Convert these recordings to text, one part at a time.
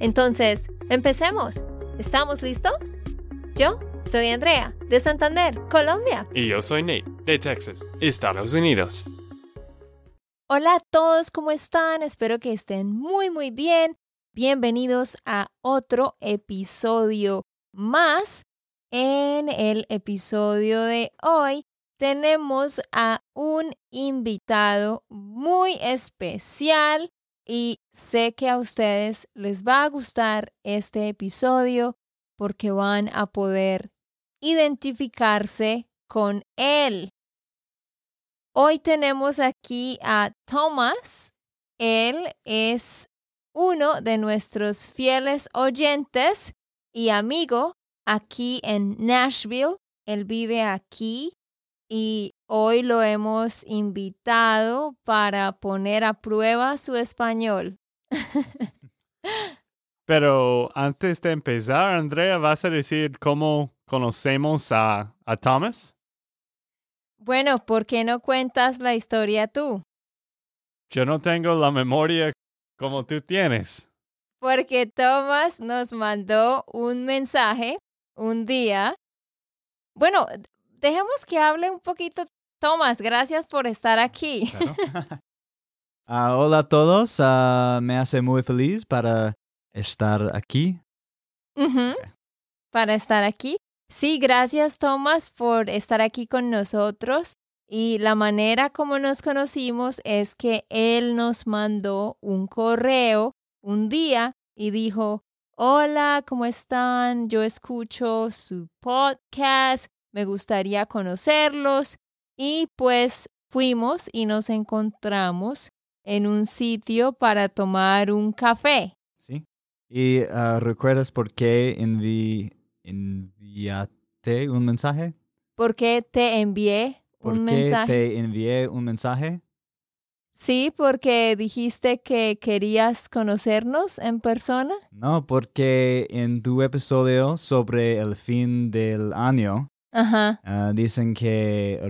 Entonces, empecemos. ¿Estamos listos? Yo soy Andrea, de Santander, Colombia. Y yo soy Nate, de Texas, Estados Unidos. Hola a todos, ¿cómo están? Espero que estén muy, muy bien. Bienvenidos a otro episodio más. En el episodio de hoy tenemos a un invitado muy especial y sé que a ustedes les va a gustar este episodio porque van a poder identificarse con él. Hoy tenemos aquí a Thomas. Él es uno de nuestros fieles oyentes y amigo aquí en Nashville. Él vive aquí y hoy lo hemos invitado para poner a prueba su español. Pero antes de empezar, Andrea, ¿vas a decir cómo conocemos a, a Thomas? Bueno, ¿por qué no cuentas la historia tú? Yo no tengo la memoria como tú tienes. Porque Thomas nos mandó un mensaje un día. Bueno, dejemos que hable un poquito. Thomas, gracias por estar aquí. Ah, hola a todos, ah, me hace muy feliz para estar aquí. Para estar aquí. Sí, gracias Thomas por estar aquí con nosotros. Y la manera como nos conocimos es que él nos mandó un correo un día y dijo, hola, ¿cómo están? Yo escucho su podcast me gustaría conocerlos y pues fuimos y nos encontramos en un sitio para tomar un café. Sí. ¿Y ah, recuerdas por qué envi enviaste un mensaje? ¿Por qué te envié un mensaje? ¿Por qué te envié un mensaje? Sí, porque dijiste que querías conocernos en persona. No, porque en tu episodio sobre el fin del año, Ajá. Ah, dicen que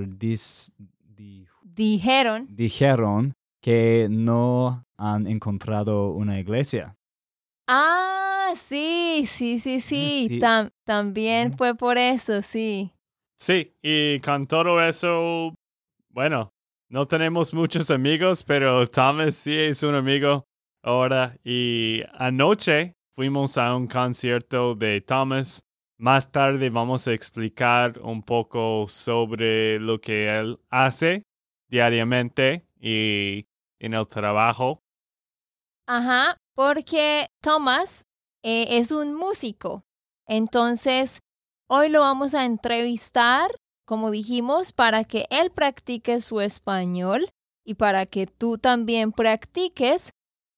dijeron dijeron que no han encontrado una iglesia. Ah, sí, sí, sí, sí. también fue por eso, sí. Sí, y con todo eso, bueno, no tenemos muchos amigos, pero Thomas sí es un amigo ahora. Y anoche fuimos a un concierto de Thomas más tarde vamos a explicar un poco sobre lo que él hace diariamente y en el trabajo. Ajá, porque Thomas eh, es un músico. Entonces, hoy lo vamos a entrevistar, como dijimos, para que él practique su español y para que tú también practiques,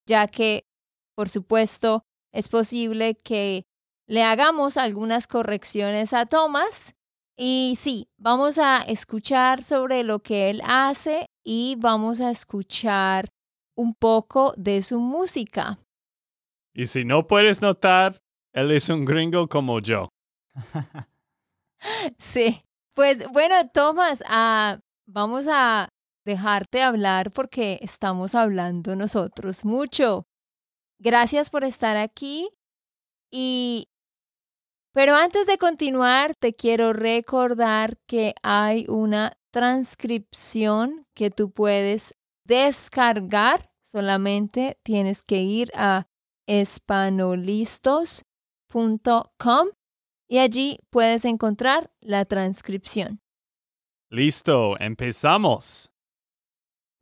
ya que, por supuesto, es posible que le hagamos algunas correcciones a Thomas. Y sí, vamos a escuchar sobre lo que él hace y vamos a escuchar un poco de su música. Y si no puedes notar, él es un gringo como yo. sí, pues bueno, Thomas, ah, vamos a dejarte hablar porque estamos hablando nosotros mucho. Gracias por estar aquí y pero antes de continuar, te quiero recordar que hay una transcripción que tú puedes descargar. Solamente tienes que ir a espanolistos.com y allí puedes encontrar la transcripción. Listo, empezamos.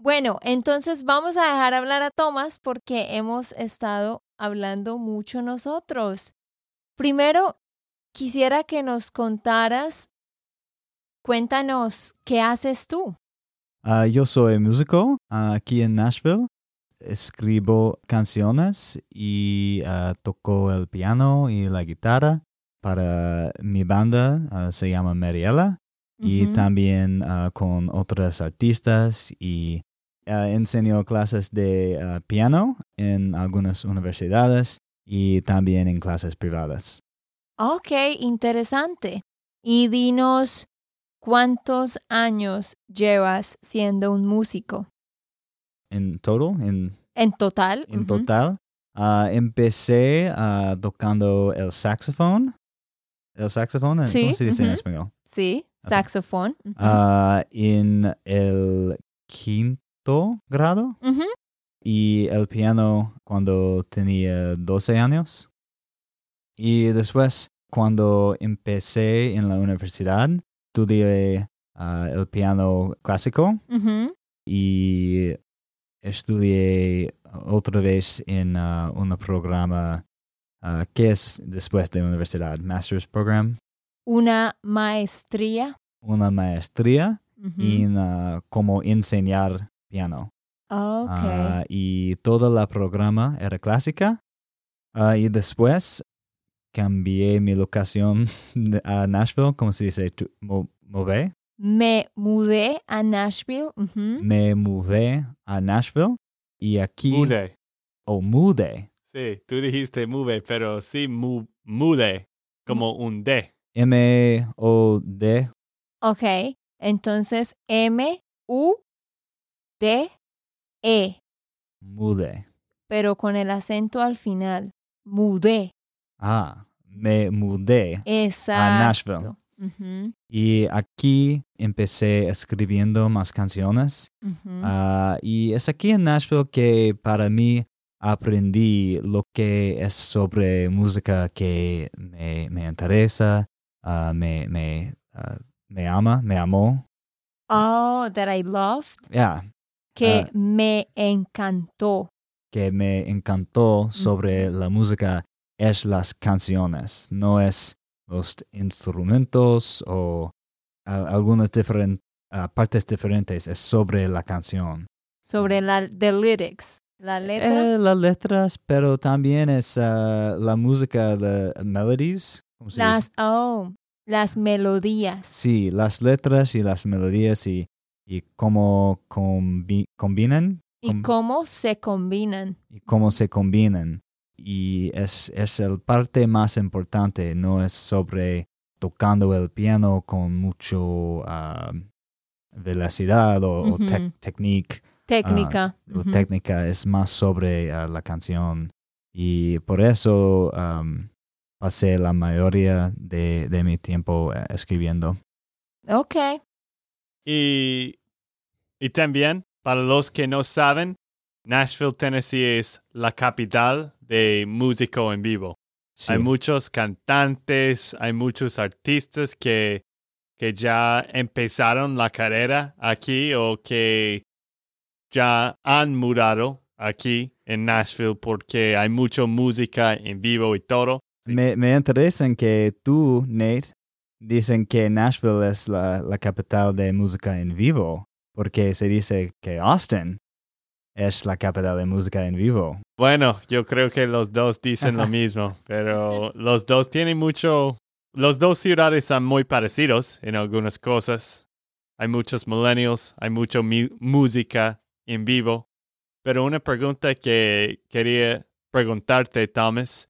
Bueno, entonces vamos a dejar hablar a Tomás porque hemos estado hablando mucho nosotros. Primero, quisiera que nos contaras, cuéntanos, ¿qué haces tú? Ah, yo soy músico ah, aquí en Nashville. escribo canciones y ah, toco el piano y la guitarra para mi banda, se llama Mariela, y también con otros artistas y enseño clases de piano en algunas universidades y también en clases privadas. Ok, interesante. Y dinos, ¿cuántos años llevas siendo un músico? En total, en En total. En total, ah, empecé ah, tocando el saxofón. ¿El saxofón? ¿Cómo Sí, se dice en español? Sí, saxofón. Ah, en el quinto grado y el piano cuando tenía 12 años. Y después, cuando empecé en la universidad, estudié ah, el piano clásico y estudié otra vez en ah, un programa ah, que es después de universidad, Master's Program, Una maestría. una maestría en cómo enseñar piano. Ok. Ah, y todo el programa era clásica. Y después cambié mi locación a Nashville, ¿cómo se dice? Mo- Mové. Me mudé a Nashville. Me mudé a Nashville y aquí... Mude. O mudé. Sí, tú dijiste mude, pero sí mu mude, como un D. M-O-D. Ok. Entonces, M, U, D, E. Mudé. Pero con el acento al final. Mudé. Ah, me mudé Exacto. Nashville. Y aquí empecé escribiendo más canciones. Ah, y es aquí en Nashville que para mí aprendí lo que es sobre música que me, me interesa, ah, me, me, ah, me ama, me amó. Oh, that I loved. Ya, Que me encantó. que me encantó sobre la música es las canciones, no es los instrumentos o algunas diferen- ah, partes diferentes, es sobre la canción. Sobre la the lyrics. La letra. Eh, las letras, pero también es ah, la música, de melodies. las, oh, las melodías. Sí, las letras y las melodías y, y cómo combi- combinan Y com- cómo se combinan. y cómo se combinan. Y es, es el parte más importante, no es sobre tocando el piano con mucho ah, velocidad o, o tec- Ujú. technique. Técnica. ujú. técnica es más sobre ah, la canción y por eso am, pasé la mayoría de, de mi tiempo eh, escribiendo. Ok. Y, y también, para los que no saben, Nashville, Tennessee es la capital de músico en vivo. Sí, Hay muchos cantantes, hay muchos artistas que, que ya empezaron la carrera aquí o que ya han mudado aquí en Nashville porque hay mucha música en vivo y todo. me, me interesa en que tú, Nate, dicen que Nashville es la, la capital de música en vivo, porque se dice que Austin es la capital de música en vivo. Bueno, yo creo que los dos dicen lo mismo, pero los dos tienen mucho... Los dos ciudades son muy parecidos en algunas cosas. Hay muchos millennials, hay mucha mi- música en vivo. Pero una pregunta que quería preguntarte, Thomas,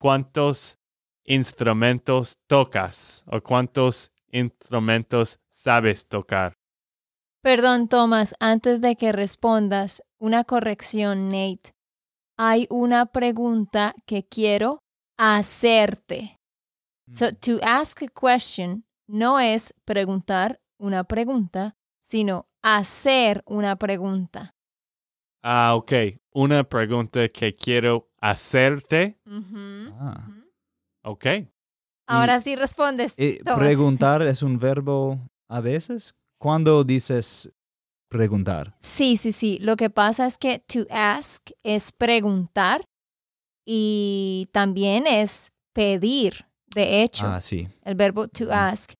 ¿cuántos instrumentos tocas o cuántos instrumentos sabes tocar? Perdón, Thomas, antes de que respondas, una corrección, Nate. Hay una pregunta que quiero hacerte. So, to ask a question no es preguntar una pregunta, sino hacer una pregunta. Ah, ok. Una pregunta que quiero hacerte. Ah. Ok. Ahora sí respondes. Eh, preguntar es un verbo a veces. ¿Cuándo dices preguntar? Sí, sí, sí. Lo que pasa es que to ask es preguntar y también es pedir, de hecho, Ah, sí. el verbo to ask.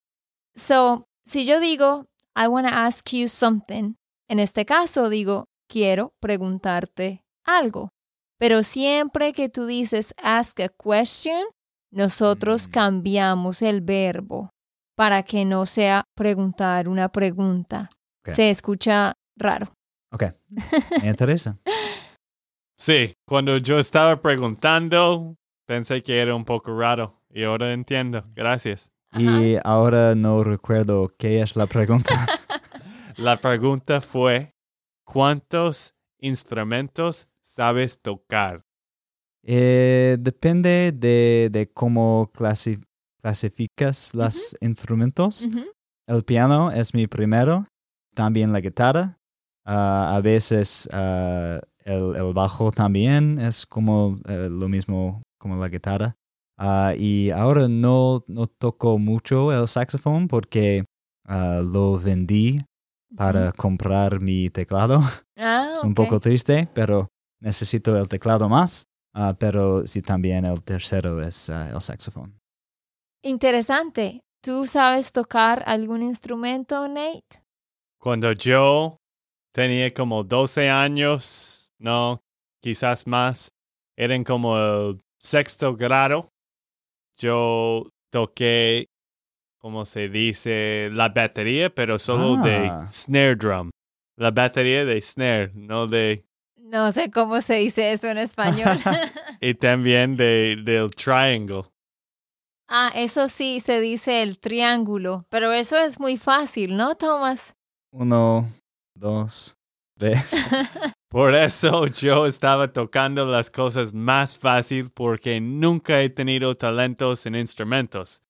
So, si yo digo, I want to ask you something, en este caso digo, quiero preguntarte algo. Pero siempre que tú dices ask a question, nosotros Mm. cambiamos el verbo para que no sea preguntar una pregunta. Se escucha raro. Ok, me interesa. Sí, cuando yo estaba preguntando, pensé que era un poco raro y ahora entiendo. Gracias. Y ahora no recuerdo qué es la pregunta. La pregunta fue, ¿cuántos instrumentos sabes tocar? Eh, depende de, de cómo clasi- clasificas los instrumentos. El piano es mi primero, también la guitarra. Ah, a veces ah, el, el bajo también es como eh, lo mismo como la guitarra. Ah, y ahora no, no toco mucho el saxofón porque lo vendí para comprar mi teclado. Ah, Es un poco triste, pero necesito el teclado más. Pero sí, también el tercero es el saxofón. Interesante. ¿Tú sabes tocar algún instrumento, Nate? Cuando yo tenía como 12 años, no, quizás más, eran como el sexto grado, yo toqué, como se dice, la batería, pero solo Ah. de snare drum. La batería de snare, no de... No sé cómo se dice eso en español. Y también de, del triangle. ah, eso sí se dice el triángulo, pero eso es muy fácil, ¿no, Thomas? Uno, dos, tres. Por eso yo estaba tocando las cosas más fácil porque nunca he tenido talentos en instrumentos.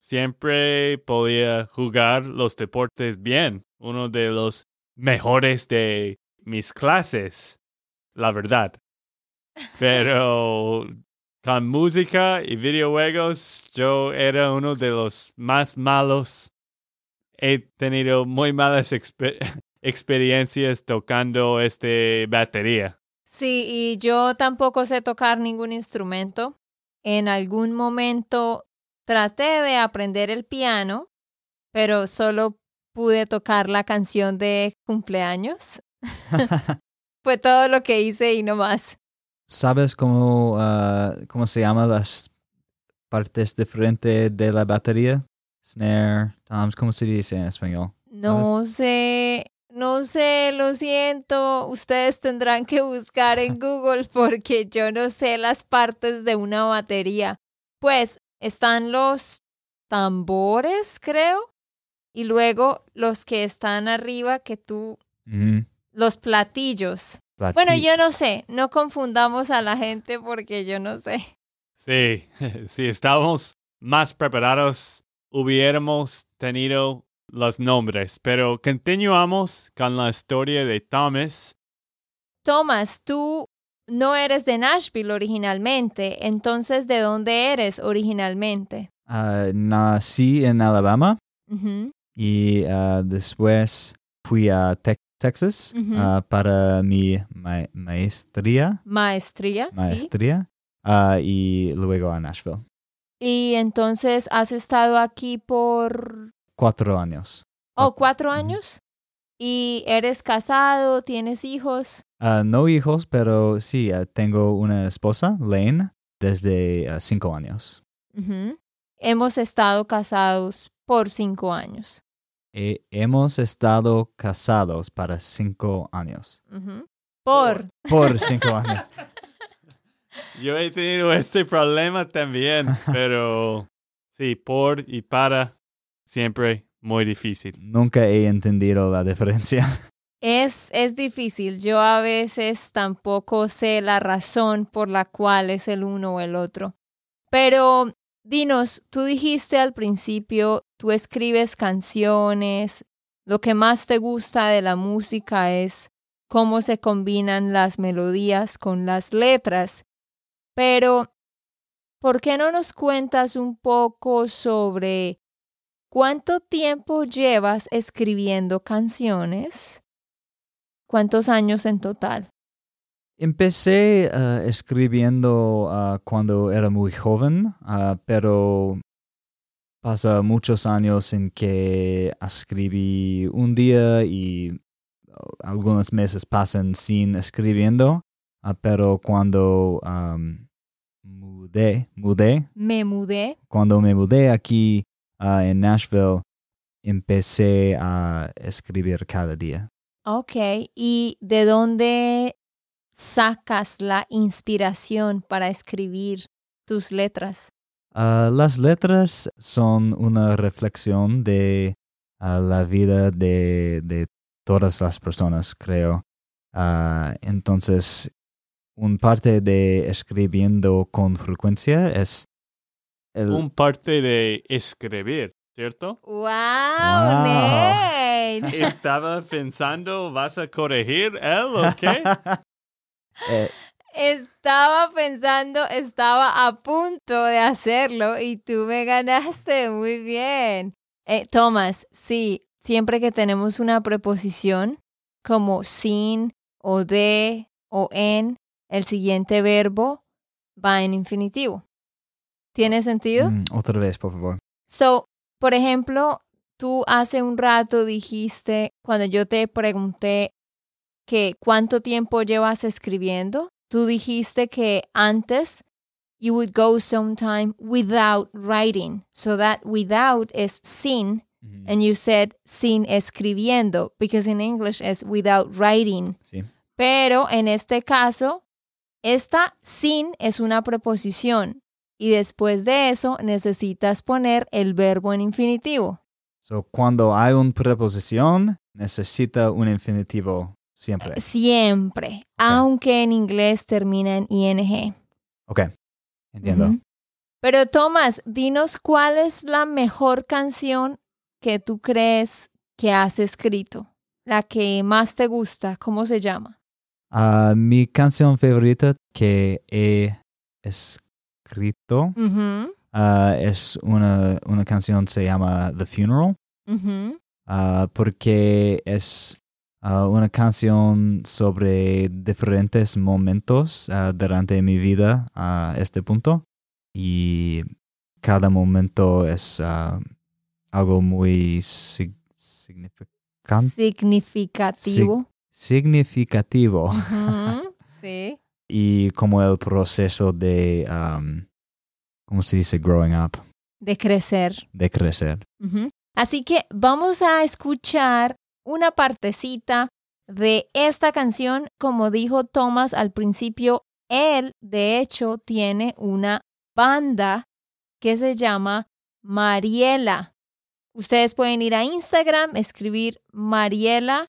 Siempre podía jugar los deportes bien, uno de los mejores de mis clases, la verdad. Pero con música y videojuegos yo era uno de los más malos. He tenido muy malas exper- experiencias tocando este batería. Sí, y yo tampoco sé tocar ningún instrumento. En algún momento traté de aprender el piano, pero solo pude tocar la canción de cumpleaños. Fue todo lo que hice y no más. ¿Sabes cómo, ah, cómo se llaman las partes diferentes de la batería? Snare, toms, ¿cómo se dice en español? No sé, no sé, lo siento. Ustedes tendrán que buscar en Google porque yo no sé las partes de una batería. Pues están los tambores, creo, y luego los que están arriba que tú, los platillos. Plati- Bueno, yo no sé, no confundamos a la gente porque yo no sé. Sí, si estábamos más preparados, hubiéramos tenido los nombres. Pero continuamos con la historia de Thomas. Thomas, tú no eres de Nashville originalmente, entonces ¿de dónde eres originalmente? Ah, nací en Alabama y ah, después fui a Tex- Texas ah, para mi ma- maestría, Maestría, sí. maestría ah, y luego a Nashville. Y entonces has estado aquí por, Cuatro años. oh, cuatro años. Y eres casado, tienes hijos. Ah, no hijos, pero sí, ah, tengo una esposa, Lane, desde ah, cinco años. Hemos estado casados por cinco años. Eh, hemos estado casados para cinco años. Por. Por cinco años. Yo he tenido este problema también, pero sí, por y para, siempre muy difícil. Nunca he entendido la diferencia. Es, es difícil. Yo a veces tampoco sé la razón por la cual es el uno o el otro. Pero dinos, tú dijiste al principio, tú escribes canciones, lo que más te gusta de la música es cómo se combinan las melodías con las letras. Pero, ¿por qué no nos cuentas un poco sobre cuánto tiempo llevas escribiendo canciones? ¿Cuántos años en total? Empecé ah, escribiendo ah, cuando era muy joven, ah, pero pasa muchos años en que escribí un día y algunos meses pasan sin escribiendo, ah, pero cuando mudé, mudé, Me mudé. cuando me mudé aquí ah, en Nashville, empecé a escribir cada día. Ok. ¿Y de dónde sacas la inspiración para escribir tus letras? Ah, las letras son una reflexión de la vida de, de todas las personas, creo. Entonces, un parte de escribiendo con frecuencia es el, Un parte de escribir, ¿cierto? ¡Wow! Wow. Nate! Estaba pensando, ¿vas a corregir él o qué? eh, Estaba pensando, estaba a punto de hacerlo y tú me ganaste muy bien. Eh, Tomás, sí, siempre que tenemos una preposición como sin o de o en, el siguiente verbo va en infinitivo. ¿Tiene sentido? mm, otra vez, por favor. So, por ejemplo, tú hace un rato dijiste, cuando yo te pregunté que cuánto tiempo llevas escribiendo, tú dijiste que antes you would go sometime without writing. So that without is sin, and you said sin escribiendo, because in English is without writing. Sí. Pero en este caso, esta sin es una preposición y después de eso necesitas poner el verbo en infinitivo. So, cuando hay una preposición, necesita un infinitivo siempre. Siempre, aunque en inglés termina en ing. Ok, entiendo. Pero Tomás, dinos cuál es la mejor canción que tú crees que has escrito, la que más te gusta, ¿cómo se llama? Ah, mi canción favorita que he escrito ah, es una, una canción se llama The Funeral, ah, porque es ah, una canción sobre diferentes momentos durante mi vida a este punto y cada momento es algo muy sig- significante, Significativo. significativo. Sí. Y como el proceso de, um, ¿cómo se dice? Growing up, De crecer. de crecer. Así que vamos a escuchar una partecita de esta canción. Como dijo Thomas al principio, él de hecho tiene una banda que se llama Mariela. Ustedes pueden ir a Instagram, escribir Mariela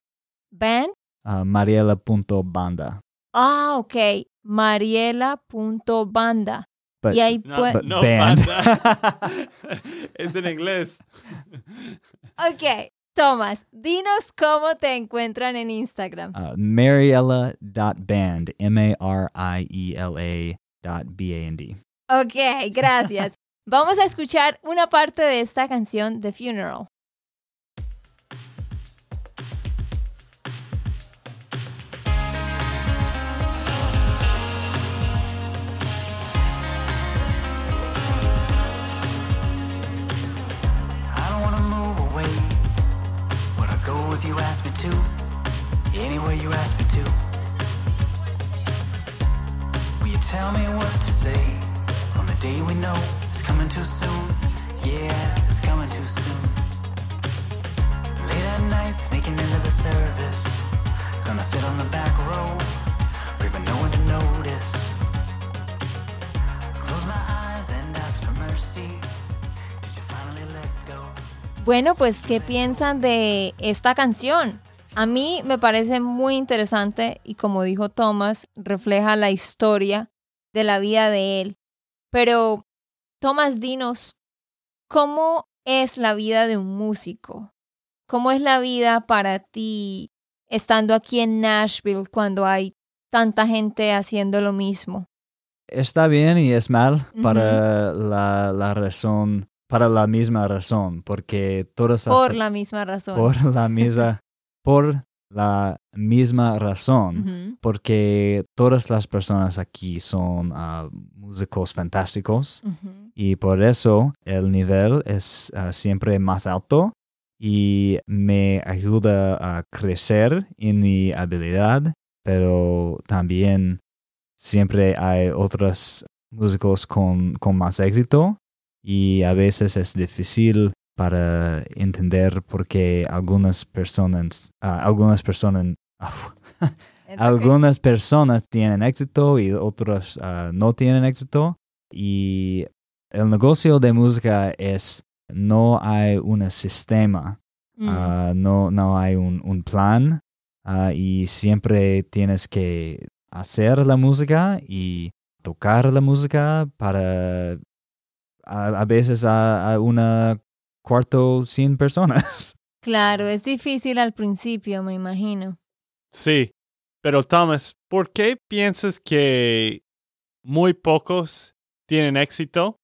Band. Uh, Mariela.banda. Ah, ok. Mariela.banda. But, Y ahí No, but no, band. banda. es en inglés. Ok. Thomas, dinos cómo te encuentran en Instagram. uh, Mariela.band. M-A-R-I-E-L-A dot B-A-N-D. Ok, gracias. Vamos a escuchar una parte de esta canción, The Funeral. If you ask me to. Anywhere you ask me to. Will you tell me what to say on the day we know it's coming too soon? Yeah, it's coming too soon. Late at night, sneaking into the service. Gonna sit on the back row, leaving no one to notice. Close my eyes Bueno, pues, ¿qué piensan de esta canción? A mí me parece muy interesante y como dijo Thomas, refleja la historia de la vida de él. Pero, Thomas, dinos, ¿cómo es la vida de un músico? ¿Cómo es la vida para ti estando aquí en Nashville cuando hay tanta gente haciendo lo mismo? Está bien y es mal para la, la razón, para la misma razón, porque todas las Por per- la misma razón. por la misma, por la misma razón. Porque todas las personas aquí son ah, músicos fantásticos y por eso el nivel es ah, siempre más alto y me ayuda a crecer en mi habilidad, pero también siempre hay otros músicos con, con más éxito y a veces es difícil para entender por qué algunas personas, ah, algunas personas, Es algunas personas tienen éxito y otras ah, no tienen éxito. Y el negocio de música es no hay un sistema, Mm. ah, no, no hay un, un plan ah, y siempre tienes que hacer la música y tocar la música para a, a veces a, a una cuarto cien personas. Claro, es difícil al principio, me imagino. Sí, pero Thomas, ¿por qué piensas que muy pocos tienen éxito?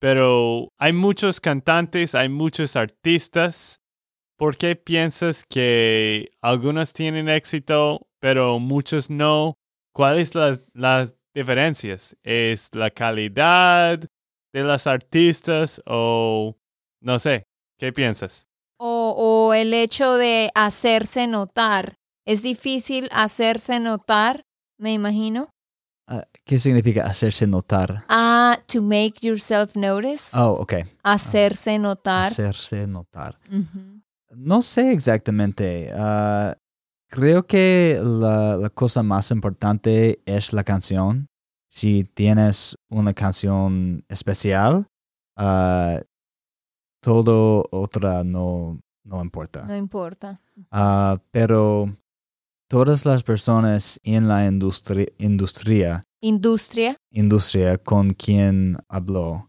Pero hay muchos cantantes, hay muchos artistas. ¿Por qué piensas que algunos tienen éxito, pero muchos no? ¿Cuáles son las diferencias? ¿Es la calidad de los artistas o no sé? ¿Qué piensas? O, o el hecho de hacerse notar. Es difícil hacerse notar, me imagino. Ah, ¿Qué significa hacerse notar? Ah, to make yourself notice. Oh, ok. hacerse notar. Hacerse notar. No sé exactamente. ah, creo que la, la cosa más importante es la canción. Si tienes una canción especial, ah, todo otra no, no importa. No importa. Ah, pero todas las personas en la industria, industria, Industria. industria con quien habló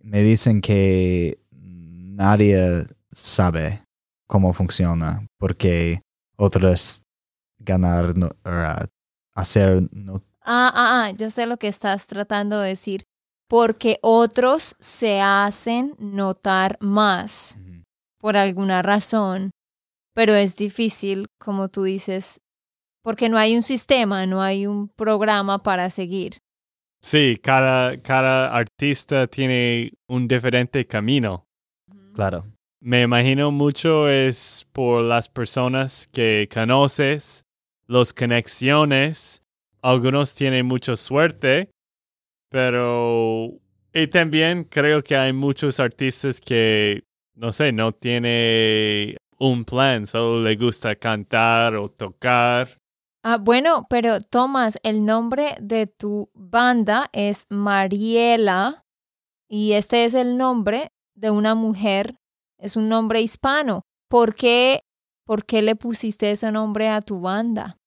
me dicen que nadie sabe cómo funciona porque otras ganar no- uh, hacer no- Ah, ah, ah, yo sé lo que estás tratando de decir. Porque otros se hacen notar más por alguna razón, pero es difícil, como tú dices, porque no hay un sistema, no hay un programa para seguir. Sí, cada, cada artista tiene un diferente camino. claro Me imagino mucho es por las personas que conoces, las conexiones. Algunos tienen mucha suerte, pero... Y también creo que hay muchos artistas que, no sé, no tiene un plan, solo le gusta cantar o tocar. Ah, bueno, pero Tomás, el nombre de tu banda es Mariela y este es el nombre de una mujer, es un nombre hispano. ¿Por qué, por qué le pusiste ese nombre a tu banda?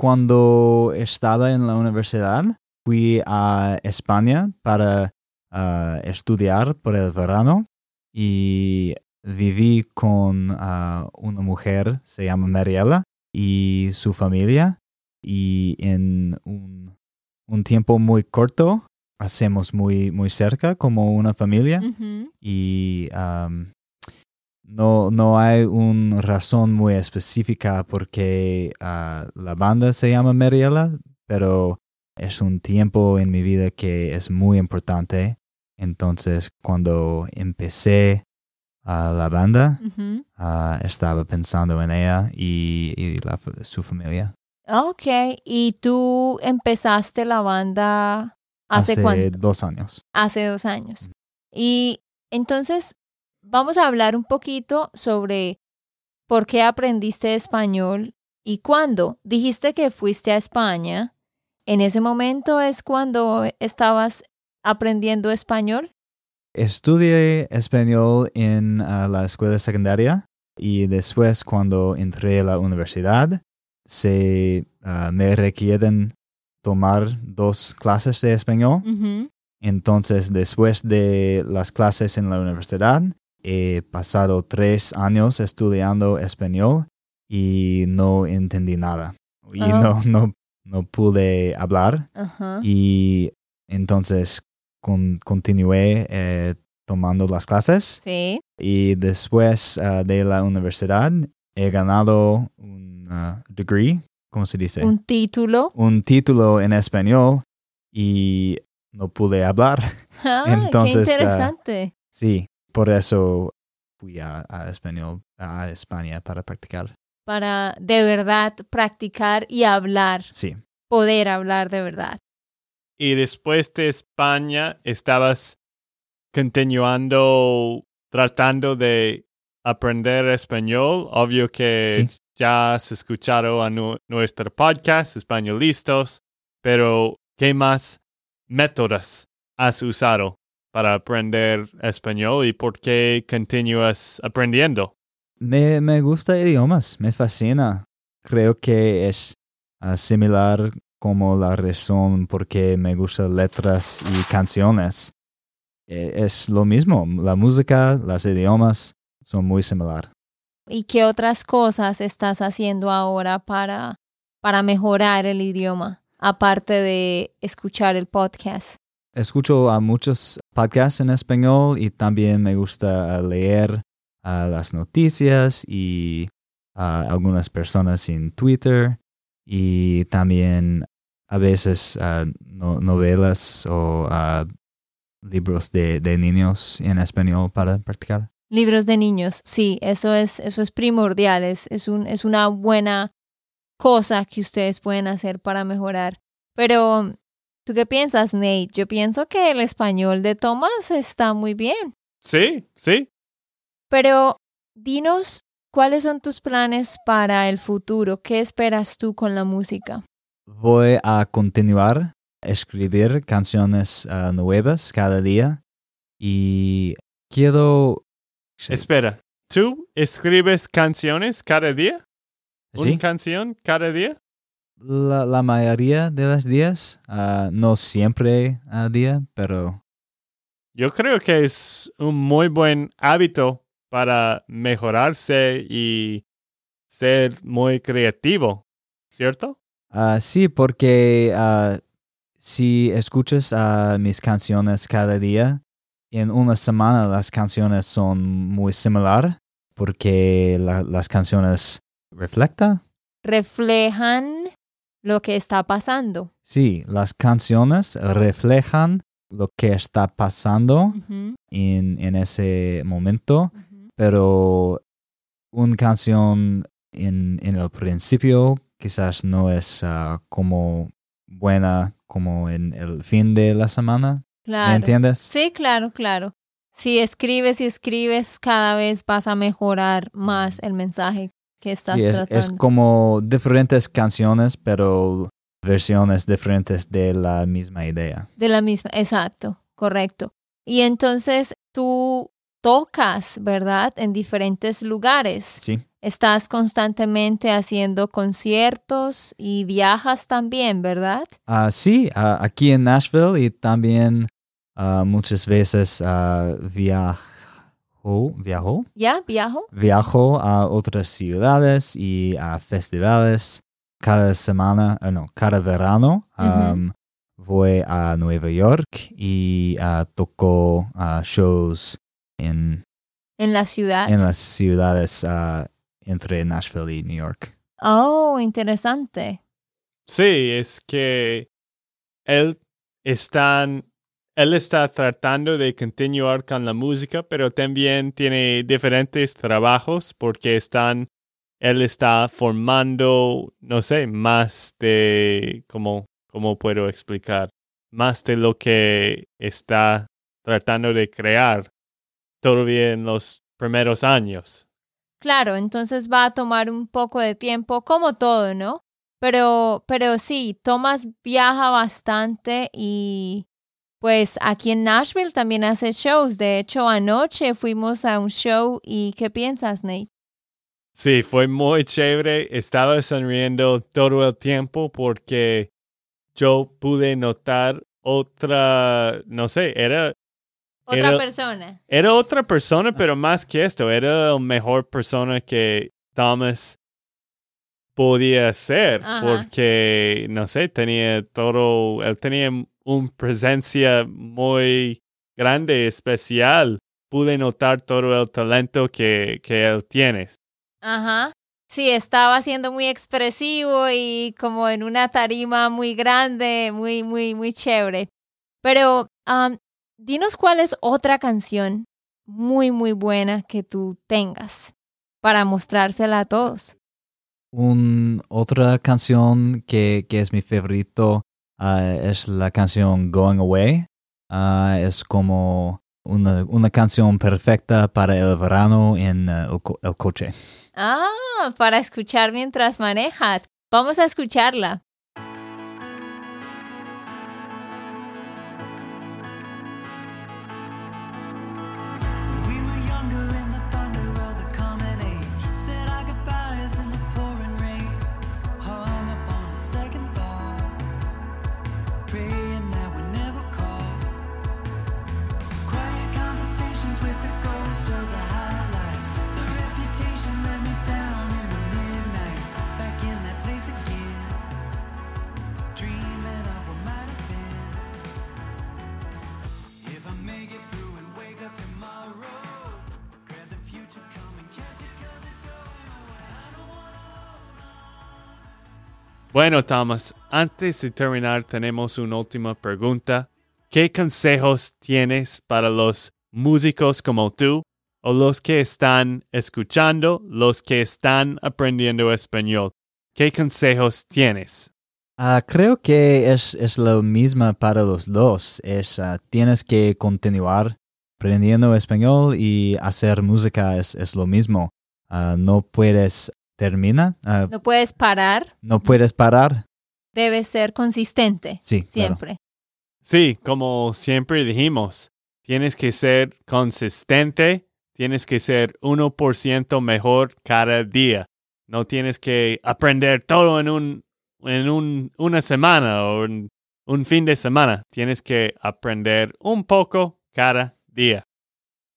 Cuando estaba en la universidad fui a España para ah, estudiar por el verano y viví con ah, una mujer, se llama Mariela, y su familia. Y en un, un tiempo muy corto hacemos muy, muy cerca como una familia y am, no, no hay una razón muy específica porque ah, la banda se llama Mariela, pero es un tiempo en mi vida que es muy importante. Entonces, cuando empecé a la banda, ah, estaba pensando en ella y, y la su familia. Ok, y tú empezaste la banda hace, cuánto? dos años. Hace dos años. Y entonces vamos a hablar un poquito sobre por qué aprendiste español y cuándo. Dijiste que fuiste a España. ¿En ese momento es cuando estabas aprendiendo español? Estudié español en ah, la escuela secundaria y después cuando entré a la universidad se ah, me requieren tomar dos clases de español. Entonces después de las clases en la universidad he pasado tres años estudiando español y no entendí nada y Oh. no, no, no pude hablar y entonces con- continué eh, tomando las clases Sí. y después ah, de la universidad he ganado un ah, degree, ¿cómo se dice? Un título. Un título en español y no pude hablar. Ah, Entonces, qué interesante. Sí, por eso fui a, a español, a España para practicar. Para de verdad practicar y hablar, Sí, poder hablar de verdad. Y después de España, estabas continuando tratando de aprender español. Obvio que Sí. ya has escuchado a nu- nuestro podcast, Españolistas, pero ¿qué más métodos has usado para aprender español y por qué continúas aprendiendo? me, me gusta idiomas, me fascina. Creo que es ah, similar como la razón por qué me gustan letras y canciones. Eh, es lo mismo, la música, los idiomas son muy similar. ¿Y qué otras cosas estás haciendo ahora para, para mejorar el idioma, aparte de escuchar el podcast? Escucho a muchos podcasts en español y también me gusta ah, leer ah, las noticias y ah, algunas personas en Twitter y también a veces no- novelas o libros de, de niños en español para practicar. Libros de niños, sí, eso es, eso es primordial, es, es, un, es una buena cosa que ustedes pueden hacer para mejorar. Pero, ¿tú qué piensas, Nate? Yo pienso que el español de Thomas está muy bien. Sí, sí. Pero dinos, ¿cuáles son tus planes para el futuro? ¿Qué esperas tú con la música? Voy a continuar a escribir canciones ah, nuevas cada día y quiero... Espera, ¿tú escribes canciones cada día? ¿Sí? ¿Una canción cada día? La, la mayoría de los días, ah, no siempre a día, pero Yo creo que es un muy buen hábito para mejorarse y ser muy creativo, ¿cierto? ah, sí, porque ah, si escuchas ah, mis canciones cada día, en una semana las canciones son muy similar porque la- las canciones reflectan. Reflejan lo que está pasando. Sí, las canciones reflejan lo que está pasando en, en ese momento. pero una canción en, en el principio quizás no es ah, como buena como en el fin de la semana. ¿Me entiendes? Sí, claro, claro. Si escribes y escribes, cada vez vas a mejorar más el mensaje que estás Sí, es, tratando. es como diferentes canciones, pero versiones diferentes de la misma idea. De la misma, exacto, correcto. Y entonces tú tocas, ¿verdad? En diferentes lugares. Sí, Estás constantemente haciendo conciertos y viajas también, ¿verdad? Ah, sí ah, aquí en Nashville y también ah, muchas veces viajo, viajo, ¿Ya? ¿Viajo? viajo a otras ciudades y a festivales cada semana, ah, no, cada verano. voy a Nueva York y ah, toco ah, shows en, En la ciudad. en las ciudades ah, entre Nashville y New York. Oh, interesante. Sí, es que él están, él está tratando de continuar con la música, pero también tiene diferentes trabajos porque están, él está formando, no sé, más de, ¿cómo, cómo puedo explicar? Más de lo que está tratando de crear todavía en los primeros años. Claro, entonces va a tomar un poco de tiempo, como todo, ¿no? Pero, pero sí, Thomas viaja bastante y pues aquí en Nashville también hace shows. De hecho, anoche fuimos a un show y ¿qué piensas, Nate? Sí, fue muy chévere. Estaba sonriendo todo el tiempo porque yo pude notar otra, no sé, era, Otra Era- persona. era otra persona, pero más que esto, era la mejor persona que Thomas podía ser Ajá. porque, no sé, tenía todo, él tenía una presencia muy grande, especial. Pude notar todo el talento que, que él tiene. Ajá. Sí, estaba siendo muy expresivo y como en una tarima muy grande, muy, muy, muy chévere. Pero, am, dinos cuál es otra canción muy, muy buena que tú tengas para mostrársela a todos. Un, otra canción que, que es mi favorito ah, es la canción Going Away. Ah, es como una, una canción perfecta para el verano en ah, el, co- el coche. Ah, para escuchar mientras manejas. Vamos a escucharla. Bueno, Thomas, antes de terminar tenemos una última pregunta. ¿Qué consejos tienes para los músicos como tú o los que están escuchando, los que están aprendiendo español? ¿Qué consejos tienes? Ah, creo que es, es lo mismo para los dos. Es, ah, tienes que continuar aprendiendo español y hacer música es, es lo mismo. Ah, no puedes terminar, No puedes parar, no puedes parar. debes ser consistente. Sí, claro. Siempre. Sí, como siempre dijimos, tienes que ser consistente, tienes que ser 1% mejor cada día. No tienes que aprender todo en, un, en un- una semana o en un fin de semana. Tienes que aprender un poco cada día.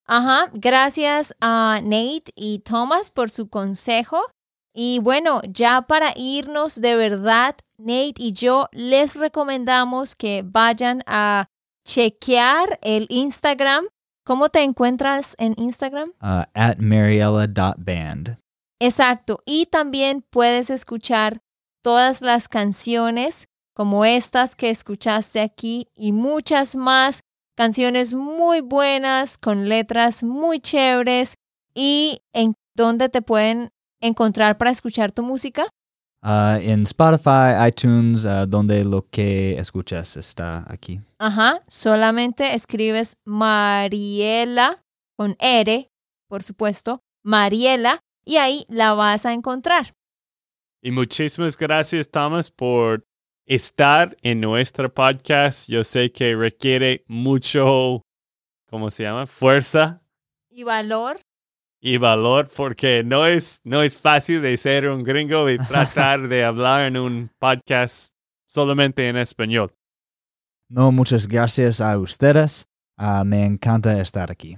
Ajá, gracias a Nate y Thomas por su consejo. Y bueno, ya para irnos de verdad, Nate y yo les recomendamos que vayan a chequear el Instagram. ¿Cómo te encuentras en Instagram? Ah, at mariella.band. Exacto. Y también puedes escuchar todas las canciones como estas que escuchaste aquí y muchas más. Canciones muy buenas, con letras muy chéveres. ¿Y en dónde te pueden encontrar para escuchar tu música? Ah, en Spotify, iTunes, ah, donde lo que escuchas está aquí. Ajá, solamente escribes Mariela con R, por supuesto, Mariela, y ahí la vas a encontrar. Y muchísimas gracias, Thomas, por estar en nuestro podcast. Yo sé que requiere mucho, ¿cómo se llama? Fuerza Y valor. y valor porque no es, no es fácil de ser un gringo y tratar de hablar en un podcast solamente en español. No, muchas gracias a ustedes. Ah, me encanta estar aquí.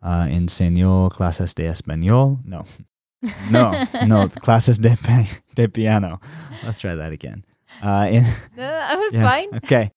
Ah, enseñó clases de español. No. No, no, clases de, de piano. Let's try that again. Uh, in, That was yeah, fine. Okay.